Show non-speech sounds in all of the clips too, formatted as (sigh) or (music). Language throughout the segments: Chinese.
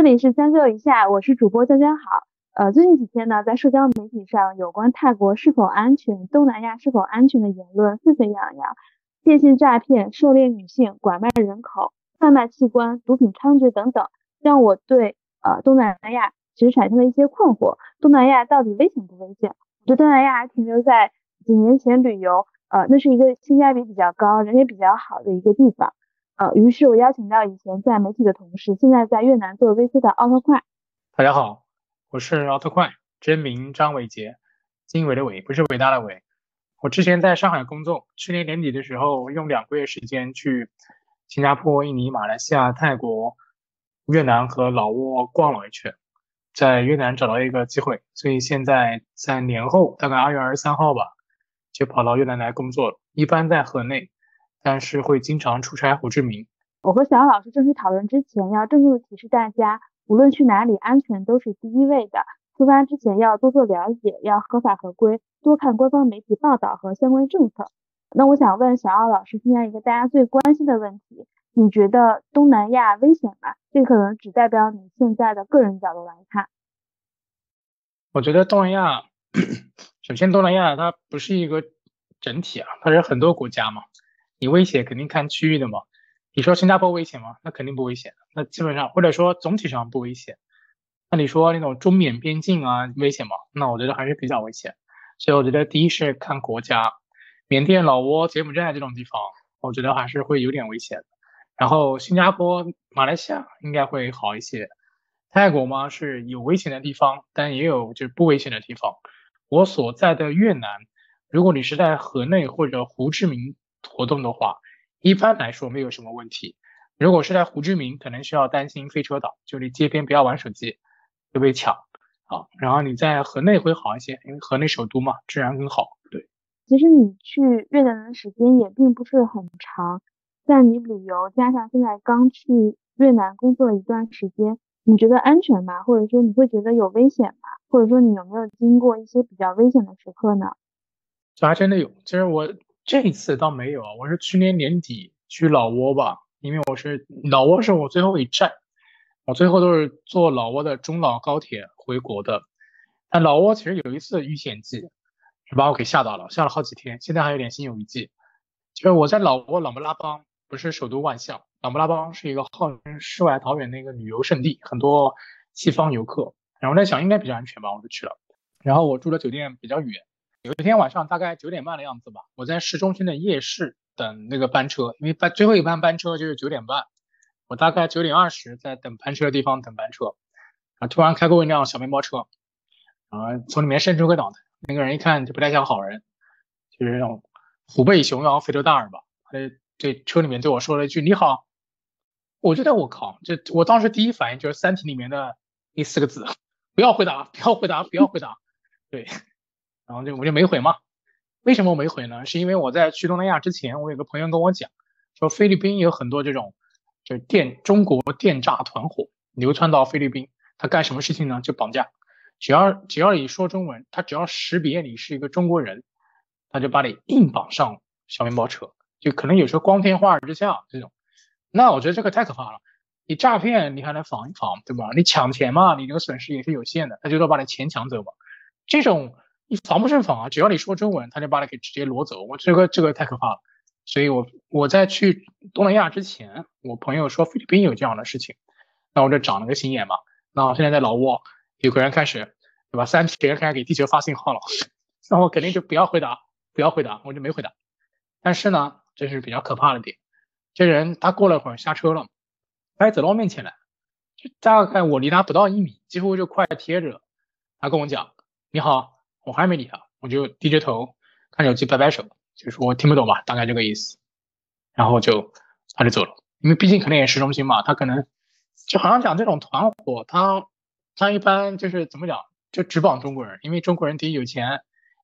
这里是将就一下，我是主播江江好。呃，最近几天呢，在社交媒体上有关泰国是否安全、东南亚是否安全的言论沸沸扬扬，电信诈骗、狩猎女性、拐卖人口、贩卖器官、毒品猖獗等等，让我对呃东南亚其实产生了一些困惑。东南亚到底危险不危险？我对东南亚还停留在几年前旅游，呃，那是一个性价比比较高、人也比较好的一个地方。呃，于是我邀请到以前在媒体的同事，现在在越南做 VC 的奥特快。大家好，我是奥特快，真名张伟杰，经纬的伟不是伟大的伟。我之前在上海工作，去年年底的时候用两个月时间去新加坡、印尼、马来西亚、泰国、越南和老挝逛了一圈，在越南找到一个机会，所以现在在年后大概二月二十三号吧，就跑到越南来工作了，一般在河内。但是会经常出差胡志明。我和小奥老师正式讨论之前，要郑重的提示大家，无论去哪里，安全都是第一位的。出发之前要多做了解，要合法合规，多看官方媒体报道和相关政策。那我想问小奥老师，现在一个大家最关心的问题，你觉得东南亚危险吗？这可能只代表你现在的个人角度来看。我觉得东南亚，(clears throat) 首先东南亚它不是一个整体啊，它是很多国家嘛。你危险肯定看区域的嘛？你说新加坡危险吗？那肯定不危险。那基本上或者说总体上不危险。那你说那种中缅边境啊危险吗？那我觉得还是比较危险。所以我觉得第一是看国家，缅甸、老挝、柬埔寨这种地方，我觉得还是会有点危险。然后新加坡、马来西亚应该会好一些。泰国嘛是有危险的地方，但也有就是不危险的地方。我所在的越南，如果你是在河内或者胡志明。活动的话，一般来说没有什么问题。如果是在胡志明，可能需要担心飞车党，就你街边不要玩手机会被抢啊。然后你在河内会好一些，因为河内首都嘛，治安更好。对，其实你去越南的时间也并不是很长，在你旅游加上现在刚去越南工作了一段时间，你觉得安全吗？或者说你会觉得有危险吗？或者说你有没有经过一些比较危险的时刻呢？这还真的有，其实我。这一次倒没有啊，我是去年年底去老挝吧，因为我是老挝是我最后一站，我最后都是坐老挝的中老高铁回国的。但老挝其实有一次遇险记，是把我给吓到了，吓了好几天，现在还有点心有余悸。就是我在老挝琅勃拉邦，不是首都万象，琅勃拉邦是一个号称世外桃源的一个旅游胜地，很多西方游客。然后在想应该比较安全吧，我就去了。然后我住的酒店比较远。有一天晚上大概九点半的样子吧，我在市中心的夜市等那个班车，因为班最后一班班车就是九点半，我大概九点二十在等班车的地方等班车，啊，突然开过一辆小面包车，然后从里面伸出个脑袋，那个人一看就不太像好人，就是那种虎背熊腰、肥头大耳吧，他这车里面对我说了一句你好，我觉得我靠，这我当时第一反应就是《三体》里面的那四个字，不要回答，不要回答，不要回答，对。然后就我就没回嘛，为什么我没回呢？是因为我在去东南亚之前，我有个朋友跟我讲，说菲律宾有很多这种就是电中国电诈团伙流窜到菲律宾，他干什么事情呢？就绑架，只要只要你说中文，他只要识别你是一个中国人，他就把你硬绑上小面包车，就可能有时候光天化日之下这种，那我觉得这个太可怕了。你诈骗你还能防一防，对吧？你抢钱嘛，你这个损失也是有限的，他就说把你钱抢走嘛，这种。你防不胜防啊！只要你说中文，他就把你给直接挪走。我这个这个太可怕了，所以我我在去东南亚之前，我朋友说菲律宾有这样的事情，那我就长了个心眼嘛。那我现在在老挝，有个人开始对吧？三体人开始给地球发信号了，(laughs) 那我肯定就不要回答，不要回答，我就没回答。但是呢，这是比较可怕的点，这人他过了会儿下车了，他走到我面前来，就大概我离他不到一米，几乎就快贴着，他跟我讲：“你好。”我还没理他，我就低着头看手机，摆摆手，就说我听不懂吧，大概这个意思。然后就他就走了，因为毕竟可能也市中心嘛，他可能就好像讲这种团伙，他他一般就是怎么讲，就只绑中国人，因为中国人第一有钱，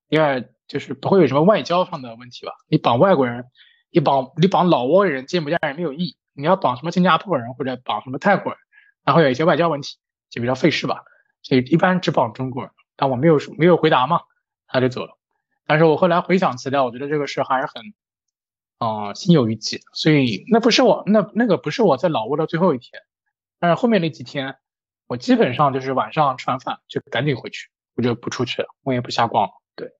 第二就是不会有什么外交上的问题吧。你绑外国人，你绑你绑老挝人、柬埔寨人没有意义，你要绑什么新加坡人或者绑什么泰国人，然后有一些外交问题，就比较费事吧。所以一般只绑中国人。但我没有没有回答嘛，他就走了。但是我后来回想起来，我觉得这个事还是很，啊，心有余悸。所以那不是我那那个不是我在老挝的最后一天，但是后面那几天我基本上就是晚上吃完饭就赶紧回去，我就不出去了，我也不瞎逛了。对，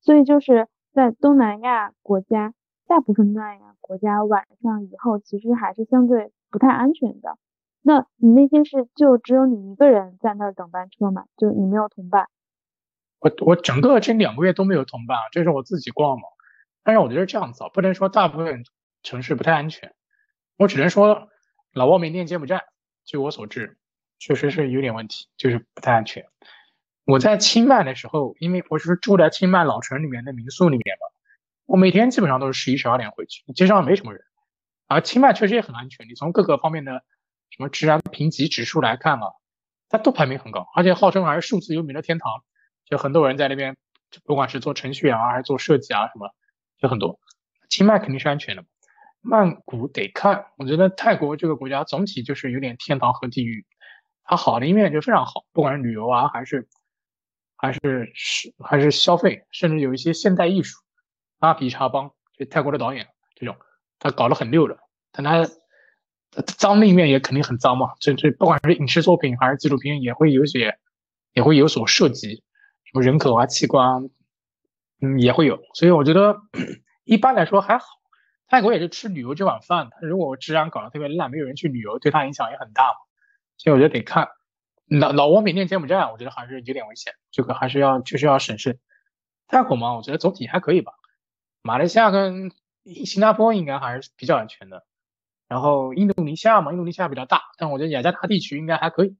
所以就是在东南亚国家，大部分东南亚国家晚上以后其实还是相对不太安全的。那你那天是就只有你一个人在那儿等班车吗？就你没有同伴？我我整个这两个月都没有同伴啊，这是我自己逛嘛。但是我觉得这样子啊，不能说大部分城市不太安全，我只能说老挝缅甸柬埔寨，据我所知，确实是有点问题，就是不太安全。我在清迈的时候，因为我是住在清迈老城里面的民宿里面嘛，我每天基本上都是十一十二点回去，街上没什么人。而清迈确实也很安全，你从各个方面的什么治安评级指数来看啊，它都排名很高，而且号称还是数字游民的天堂。就很多人在那边，不管是做程序员啊，还是做设计啊，什么，就很多。清迈肯定是安全的，曼谷得看。我觉得泰国这个国家总体就是有点天堂和地狱。它好的一面就非常好，不管是旅游啊，还是还是是还是消费，甚至有一些现代艺术。阿比查邦就泰国的导演这种，他搞得很溜的。但他脏的一面也肯定很脏嘛。这这不管是影视作品还是纪录片，也会有些也会有所涉及。什么人口啊，器官，嗯，也会有，所以我觉得 (clears throat) 一般来说还好。泰国也是吃旅游这碗饭，的如果治安搞得特别烂，没有人去旅游，对他影响也很大嘛。所以我觉得得看老老挝、缅甸、柬埔寨，我觉得还是有点危险，这个还是要确实要审慎。泰国嘛，我觉得总体还可以吧。马来西亚跟新加坡应该还是比较安全的。然后印度尼西亚嘛，印度尼西亚比较大，但我觉得雅加达地区应该还可以。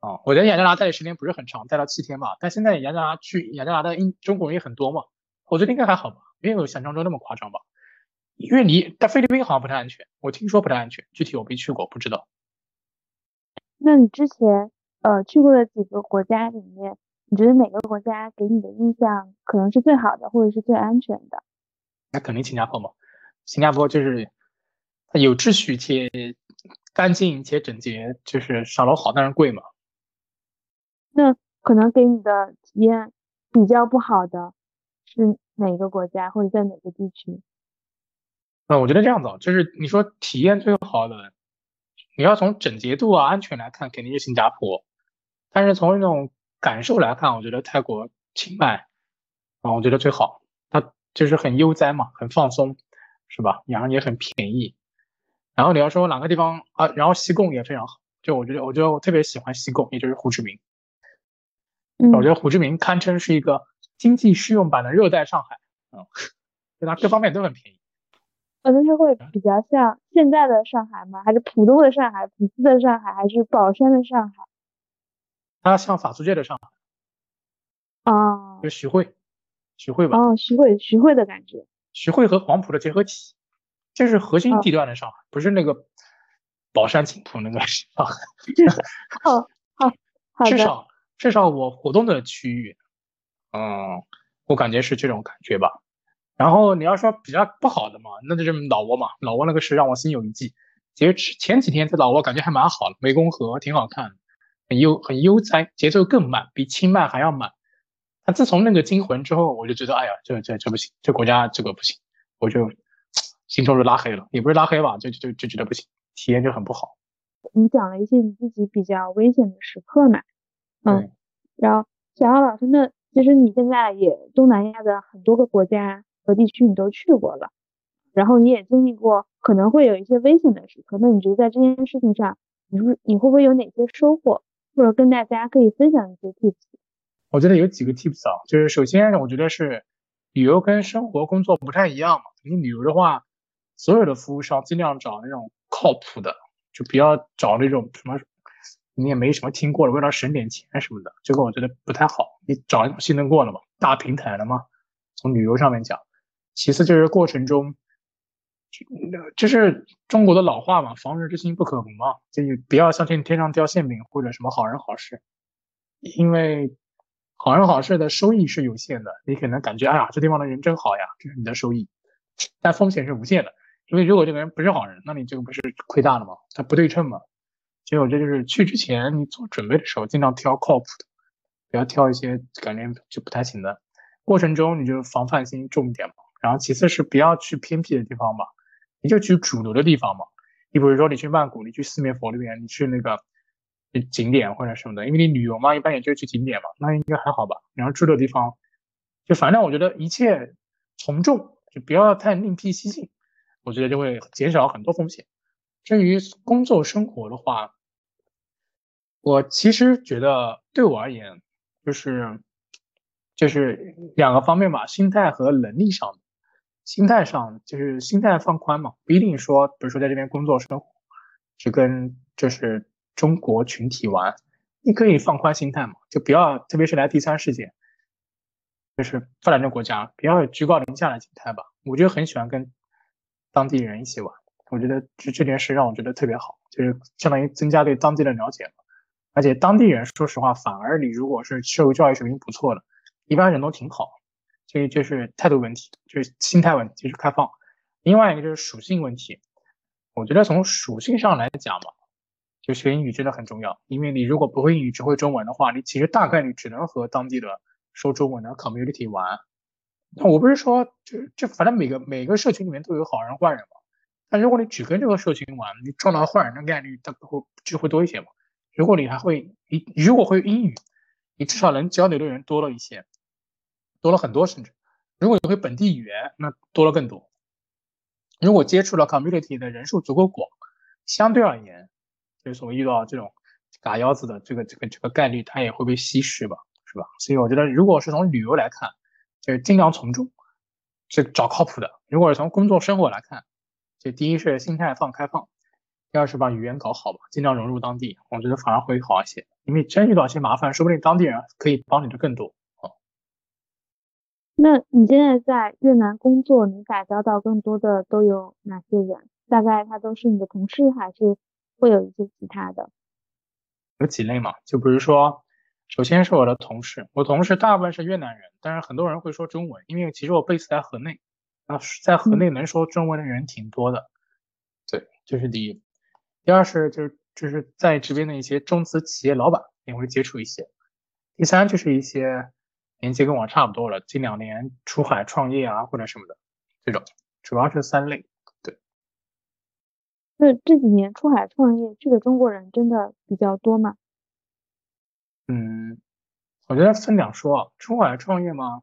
哦，我觉得雅加达待的时间不是很长，待了七天吧。但现在雅加达去雅加达的英中国人也很多嘛，我觉得应该还好吧，没有想象中那么夸张吧。因为你在菲律宾好像不太安全，我听说不太安全，具体我没去过，不知道。那你之前呃去过的几个国家里面，你觉得哪个国家给你的印象可能是最好的，或者是最安全的？那肯定新加坡嘛，新加坡就是有秩序且干净且整洁，就是上楼好，但是贵嘛。那可能给你的体验比较不好的是哪个国家或者在哪个地区？那我觉得这样子，就是你说体验最好的，你要从整洁度啊、安全来看，肯定是新加坡。但是从那种感受来看，我觉得泰国清迈啊，我觉得最好。它就是很悠哉嘛，很放松，是吧？然后也很便宜。然后你要说哪个地方啊？然后西贡也非常好。就我觉得，我觉得我特别喜欢西贡，也就是胡志明。我觉得胡志明堪称是一个经济适用版的热带上海，嗯，就它各方面都很便宜。呃，那它会比较像现在的上海吗？还是浦东的上海、浦西的上海，还是宝山的上海？它像法租界的上海。哦。就徐汇，徐汇吧。哦，徐汇，徐汇的感觉。徐汇和黄埔的结合体，这是核心地段的上海，不是那个宝山青浦那个上海。(laughs) 好好好至少。至少我活动的区域，嗯，我感觉是这种感觉吧。然后你要说比较不好的嘛，那就是老挝嘛。老挝那个是让我心有余悸。其实前几天在老挝感觉还蛮好的，湄公河挺好看，很悠很悠哉，节奏更慢，比清迈还要慢。但自从那个惊魂之后，我就觉得，哎呀，这这这不行，这国家这个不行，我就心中就拉黑了，也不是拉黑吧，就就就觉得不行，体验就很不好。你讲了一些你自己比较危险的时刻嘛？嗯，然后小奥老师，那其实你现在也东南亚的很多个国家和地区你都去过了，然后你也经历过可能会有一些危险的时刻，那你觉得在这件事情上，你是你会不会有哪些收获，或者跟大家可以分享一些 tips？我觉得有几个 tips 啊，就是首先我觉得是旅游跟生活工作不太一样嘛，你旅游的话，所有的服务商尽量找那种靠谱的，就不要找那种什么。你也没什么听过的，为了省点钱什么的，这个我觉得不太好。你找信得过的嘛，大平台的嘛。从旅游上面讲，其次就是过程中，就是中国的老话嘛，“防人之心不可无”嘛，就你不要相信天上掉馅饼或者什么好人好事，因为好人好事的收益是有限的。你可能感觉哎呀，这地方的人真好呀，这是你的收益，但风险是无限的。因为如果这个人不是好人，那你这个不是亏大了吗？他不对称嘛。所以我这就是去之前，你做准备的时候，尽量挑靠谱的，不要挑一些感觉就不太行的。过程中你就防范心重一点嘛。然后其次是不要去偏僻的地方嘛，你就去主流的地方嘛。你比如说你去曼谷，你去四面佛那边，你去那个景点或者什么的，因为你旅游嘛，一般也就去景点嘛，那应该还好吧。然后住的地方，就反正我觉得一切从众，就不要太另辟蹊径，我觉得就会减少很多风险。至于工作生活的话，我其实觉得对我而言，就是就是两个方面吧，心态和能力上。心态上就是心态放宽嘛，不一定说，比如说在这边工作生活，只跟就是中国群体玩，你可以放宽心态嘛，就不要，特别是来第三世界，就是发展中国家，不要居高临下的心态吧。我就很喜欢跟当地人一起玩，我觉得这这件事让我觉得特别好，就是相当于增加对当地的了解嘛。而且当地人说实话，反而你如果是受教育水平不错的，一般人都挺好。所以就是态度问题，就是心态问题，就是开放。另外一个就是属性问题，我觉得从属性上来讲吧，就学英语真的很重要。因为你如果不会英语，只会中文的话，你其实大概率只能和当地的说中文的 community 玩。那我不是说，就就反正每个每个社群里面都有好人坏人嘛。但如果你只跟这个社群玩，你撞到坏人的概率它会就会多一些嘛。如果你还会你如果会英语，你至少能交流的人多了一些。多了很多，甚至如果你会本地语言，那多了更多。如果接触了 community 的人数足够广，相对而言，就是说遇到这种嘎腰子的这个这个这个概率，它也会被稀释吧，是吧？所以我觉得，如果是从旅游来看，就是尽量从众，这找靠谱的；如果是从工作生活来看，就第一是心态放开放，第二是把语言搞好吧，尽量融入当地，我觉得反而会好一些。因为真遇到一些麻烦，说不定当地人可以帮你的更多。那你现在在越南工作，你打交道更多的都有哪些人？大概他都是你的同事，还是会有一些其他的？有几类嘛？就比如说，首先是我的同事，我同事大部分是越南人，但是很多人会说中文，因为其实我 base 在河内，啊，在河内能说中文的人挺多的。对，这是第一。第二是就是就是在这边的一些中资企业老板也会接触一些。第三就是一些。年纪跟我差不多了，近两年出海创业啊或者什么的，这种主要是三类。对，那这几年出海创业去的中国人真的比较多吗？嗯，我觉得分两说。出海创业嘛，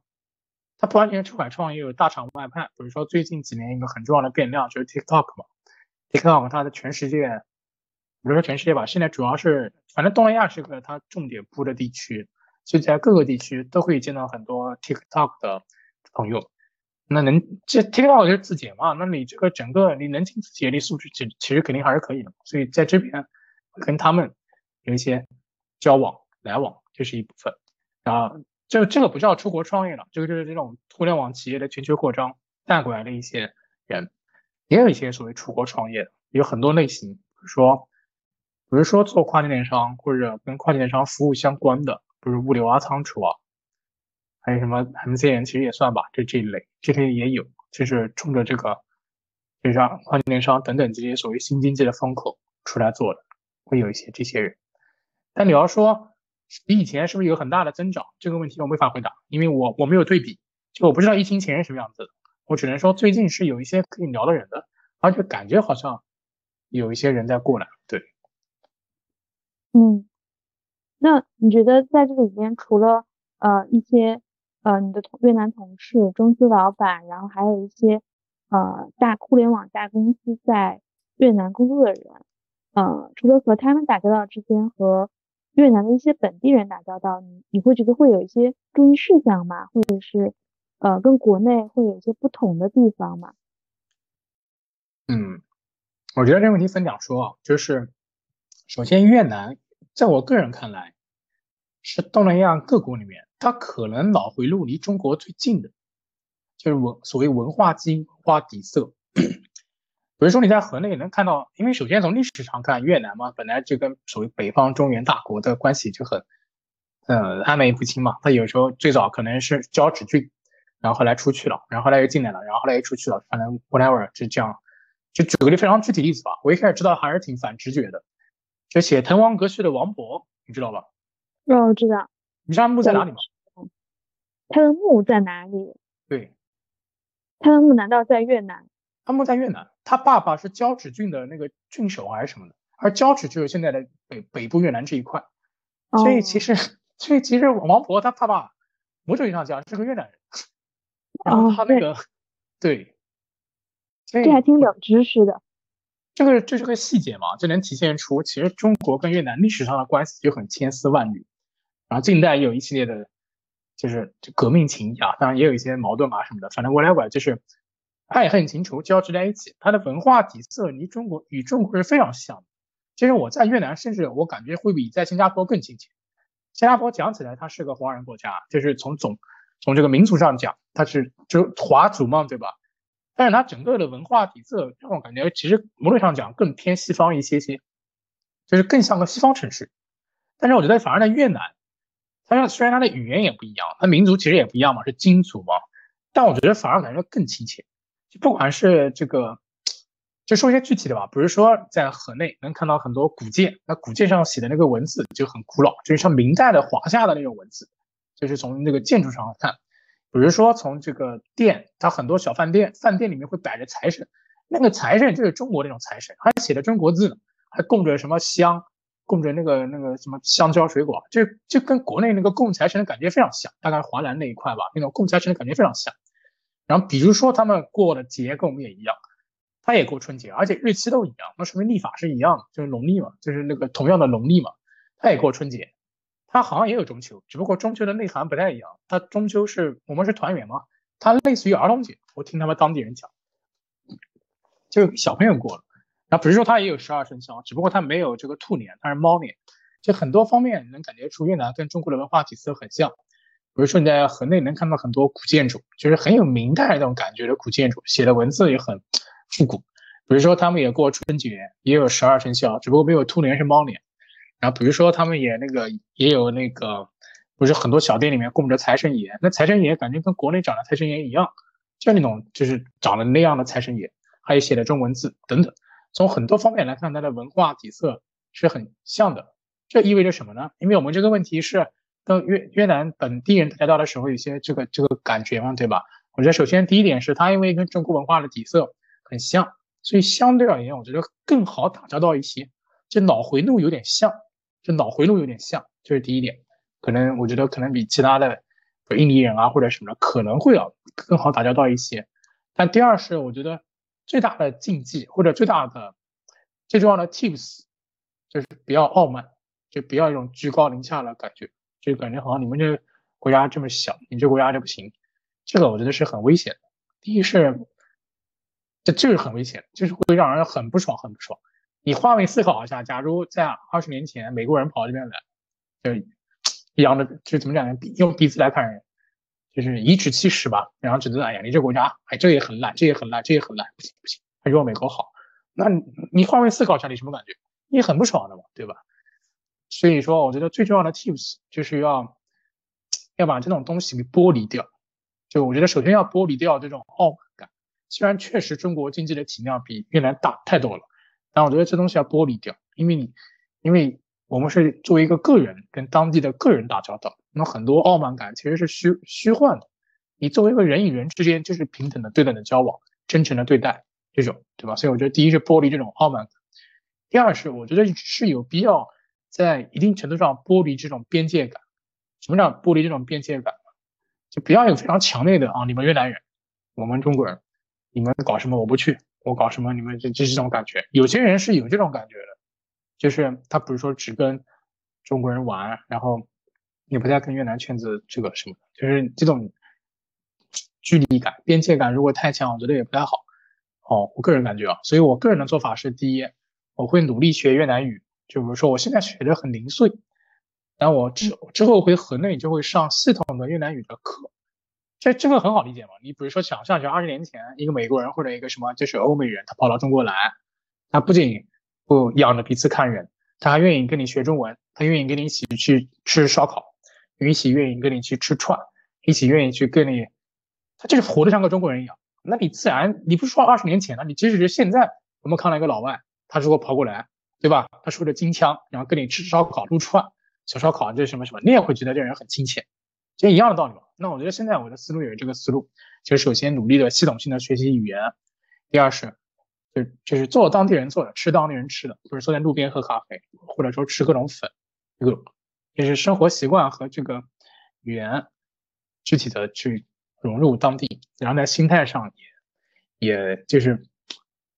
它不完全出海创业，有大厂外派。比如说最近几年一个很重要的变量就是 TikTok 嘛，TikTok 它的全世界，比如说全世界吧，现在主要是反正东南亚是个它重点铺的地区。就在各个地区都可以见到很多 TikTok 的朋友，那能这 TikTok 就是字节嘛？那你这个整个你能进字节的素质，其其实肯定还是可以的。所以在这边跟他们有一些交往来往，这是一部分。啊，这这个不叫出国创业了，这个就是这种互联网企业的全球扩张带过来的一些人，也有一些所谓出国创业的，有很多类型，比如说，比如说做跨境电商或者跟跨境电商服务相关的。比如物流啊、仓储啊，还有什么 MCN，其实也算吧，就这一类，这些也有，就是冲着这个，就像跨境电商等等这些所谓新经济的风口出来做的，会有一些这些人。但你要说比以前是不是有很大的增长，这个问题我没法回答，因为我我没有对比，就我不知道疫情前是什么样子的，我只能说最近是有一些可以聊的人的，而且感觉好像有一些人在过来，对，嗯。那你觉得在这里边，除了呃一些呃你的同越南同事、中资老板，然后还有一些呃大互联网大公司在越南工作的人，呃，除了和他们打交道之间，和越南的一些本地人打交道，你你会觉得会有一些注意事项吗？或者是呃跟国内会有一些不同的地方吗？嗯，我觉得这个问题分两说啊，就是首先越南。在我个人看来，是东南亚各国里面，它可能脑回路离中国最近的，就是文所谓文化基因、文化底色。比如说你在河内能看到，因为首先从历史上看，越南嘛，本来就跟所谓北方中原大国的关系就很，呃，暧昧不清嘛。它有时候最早可能是交趾郡，然后后来出去了，然后后来又进来了，然后后来又出去了，反正 whatever 就这样。就举个例非常具体例子吧，我一开始知道还是挺反直觉的。就写《滕王阁序》的王勃，你知道吧？哦，知道。你知道墓在哪里吗？他的墓在哪里？对。他的墓难道在越南？他墓在越南。他爸爸是交趾郡的那个郡守还是什么的？而交趾就是现在的北北部越南这一块。所以其实，(laughs) 所以其实王婆他爸爸某种意义上讲是个越南人，然后他那个对，这还挺有知识的。这个这是个细节嘛，就能体现出其实中国跟越南历史上的关系就很千丝万缕，然后近代也有一系列的，就是革命情谊啊，当然也有一些矛盾啊什么的，反正 whatever 就是爱恨情仇交织在一起，它的文化底色离中国与中国是非常像的。其实我在越南，甚至我感觉会比在新加坡更亲切。新加坡讲起来，它是个华人国家，就是从总从这个民族上讲，它是就华族嘛，对吧？但是它整个的文化底色让我感觉，其实某种上讲更偏西方一些些，就是更像个西方城市。但是我觉得反而在越南，它虽然它的语言也不一样，它民族其实也不一样嘛，是金族嘛，但我觉得反而感觉更亲切。就不管是这个。就说一些具体的吧，比如说在河内能看到很多古建，那古建上写的那个文字就很古老，就是像明代的华夏的那种文字，就是从那个建筑上看，比如说从这个店，它很多小饭店，饭店里面会摆着财神，那个财神就是中国那种财神，还写的中国字呢，还供着什么香，供着那个那个什么香蕉水果，就就跟国内那个供财神的感觉非常像，大概华南那一块吧，那种供财神的感觉非常像。然后比如说他们过的节跟我们也一样。他也过春节，而且日期都一样，那说明历法是一样的，就是农历嘛，就是那个同样的农历嘛。他也过春节，他好像也有中秋，只不过中秋的内涵不太一样。他中秋是我们是团圆嘛，它类似于儿童节。我听他们当地人讲，就小朋友过了。然后比如说他也有十二生肖，只不过他没有这个兔年，他是猫年。就很多方面能感觉出越南跟中国的文化底色很像。比如说你在河内能看到很多古建筑，就是很有明代那种感觉的古建筑，写的文字也很。复古，比如说他们也过春节，也有十二生肖，只不过没有兔年是猫年。然后比如说他们也那个也有那个，不是很多小店里面供着财神爷，那财神爷感觉跟国内长的财神爷一样，就那种就是长得那样的财神爷，还有写的中文字等等。从很多方面来看，它的文化底色是很像的。这意味着什么呢？因为我们这个问题是跟越越南本地人谈到的时候，有些这个这个感觉嘛，对吧？我觉得首先第一点是它因为跟中国文化的底色。很像，所以相对而言，我觉得更好打交道一些。这脑回路有点像，这脑回路有点像，这是第一点。可能我觉得可能比其他的印尼人啊或者什么的可能会要更好打交道一些。但第二是我觉得最大的禁忌或者最大的最重要的 tips 就是不要傲慢，就不要一种居高临下的感觉，就感觉好像你们这国家这么小，你这国家就不行。这个我觉得是很危险的。第一是。这就是很危险，就是会让人很不爽，很不爽。你换位思考一下，假如在二十年前，美国人跑到这边来，就扬着就怎么讲呢？用鼻子来看人，就是颐指气使吧，然后指责哎呀，你这国家哎，这也很烂，这也很烂，这也很烂，不行不行，还是我美国好。那你换位思考一下，你什么感觉？你很不爽的嘛，对吧？所以说，我觉得最重要的 tips 就是要要把这种东西给剥离掉。就我觉得，首先要剥离掉这种傲慢感。虽然确实中国经济的体量比越南大太多了，但我觉得这东西要剥离掉，因为你，因为我们是作为一个个人跟当地的个人打交道，那很多傲慢感其实是虚虚幻的。你作为一个人与人之间就是平等的、对等的交往，真诚的对待这种，对吧？所以我觉得第一是剥离这种傲慢感，第二是我觉得是有必要在一定程度上剥离这种边界感。什么叫剥离这种边界感？就不要有非常强烈的啊，你们越南人，我们中国人。你们搞什么我不去，我搞什么你们就就这种感觉。有些人是有这种感觉的，就是他不是说只跟中国人玩，然后也不太跟越南圈子这个什么，就是这种距离感、边界感如果太强，我觉得也不太好。哦，我个人感觉啊，所以我个人的做法是：第一，我会努力学越南语，就比如说我现在学的很零碎，但我之之后回河内就会上系统的越南语的课。这这个很好理解嘛？你比如说想象，一下二十年前，一个美国人或者一个什么，就是欧美人，他跑到中国来，他不仅不仰着鼻子看人，他还愿意跟你学中文，他愿意跟你一起去吃烧烤，一起愿意跟你去吃串，一起愿意去跟你，他就是活得像个中国人一样。那你自然，你不是说二十年前了，你即使是现在，我们看到一个老外，他如果跑过来，对吧？他说着京腔，然后跟你吃烧烤、撸串、小烧烤，这什么什么，你也会觉得这人很亲切。其实一样的道理嘛。那我觉得现在我的思路也是这个思路，就是首先努力的系统性的学习语言，第二是就就是做当地人做的，吃当地人吃的，不是坐在路边喝咖啡，或者说吃各种粉，这个就是生活习惯和这个语言具体的去融入当地，然后在心态上也也就是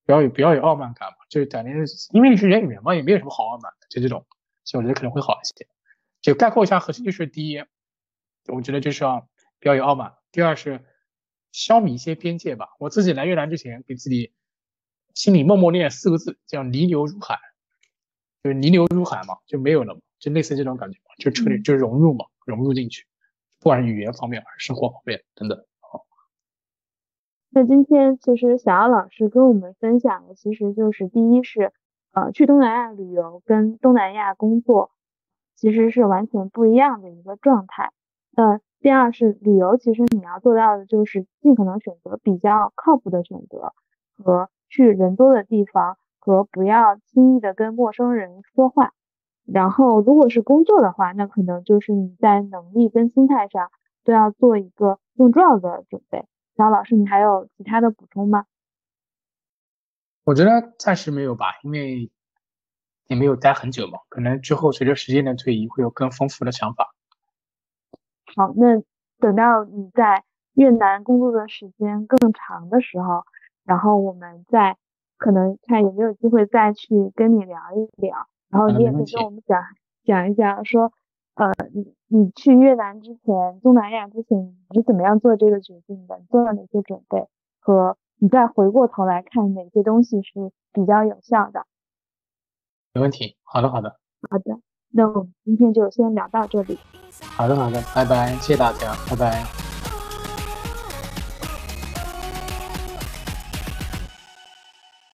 不要有不要有傲慢感嘛，就是感觉因为你是人与人嘛，也没有什么好傲慢的，就这种，所以我觉得可能会好一些。就概括一下核心就是第一，我觉得就是要不要有傲慢；第二是消弭一些边界吧。我自己来越南之前，给自己。心里默默念四个字，叫“泥流入海”，就是泥流入海嘛，就没有了嘛，就类似这种感觉嘛，就彻底就融入嘛，融入进去，不管是语言方面还是生活方面等等。那今天其实小姚老师跟我们分享的，其实就是第一是，呃，去东南亚旅游跟东南亚工作其实是完全不一样的一个状态。那第二是旅游，其实你要做到的就是尽可能选择比较靠谱的选择和。去人多的地方和不要轻易的跟陌生人说话，然后如果是工作的话，那可能就是你在能力跟心态上都要做一个更重要的准备。小老师，你还有其他的补充吗？我觉得暂时没有吧，因为也没有待很久嘛，可能之后随着时间的推移会有更丰富的想法。好，那等到你在越南工作的时间更长的时候。然后我们再可能看有没有机会再去跟你聊一聊，然后你也可以跟我们讲讲一讲，说呃你你去越南之前，东南亚之前你是怎么样做这个决定的，做了哪些准备，和你再回过头来看哪些东西是比较有效的。没问题，好的好的。好的，那我们今天就先聊到这里。好的好的，拜拜，谢谢大家，拜拜。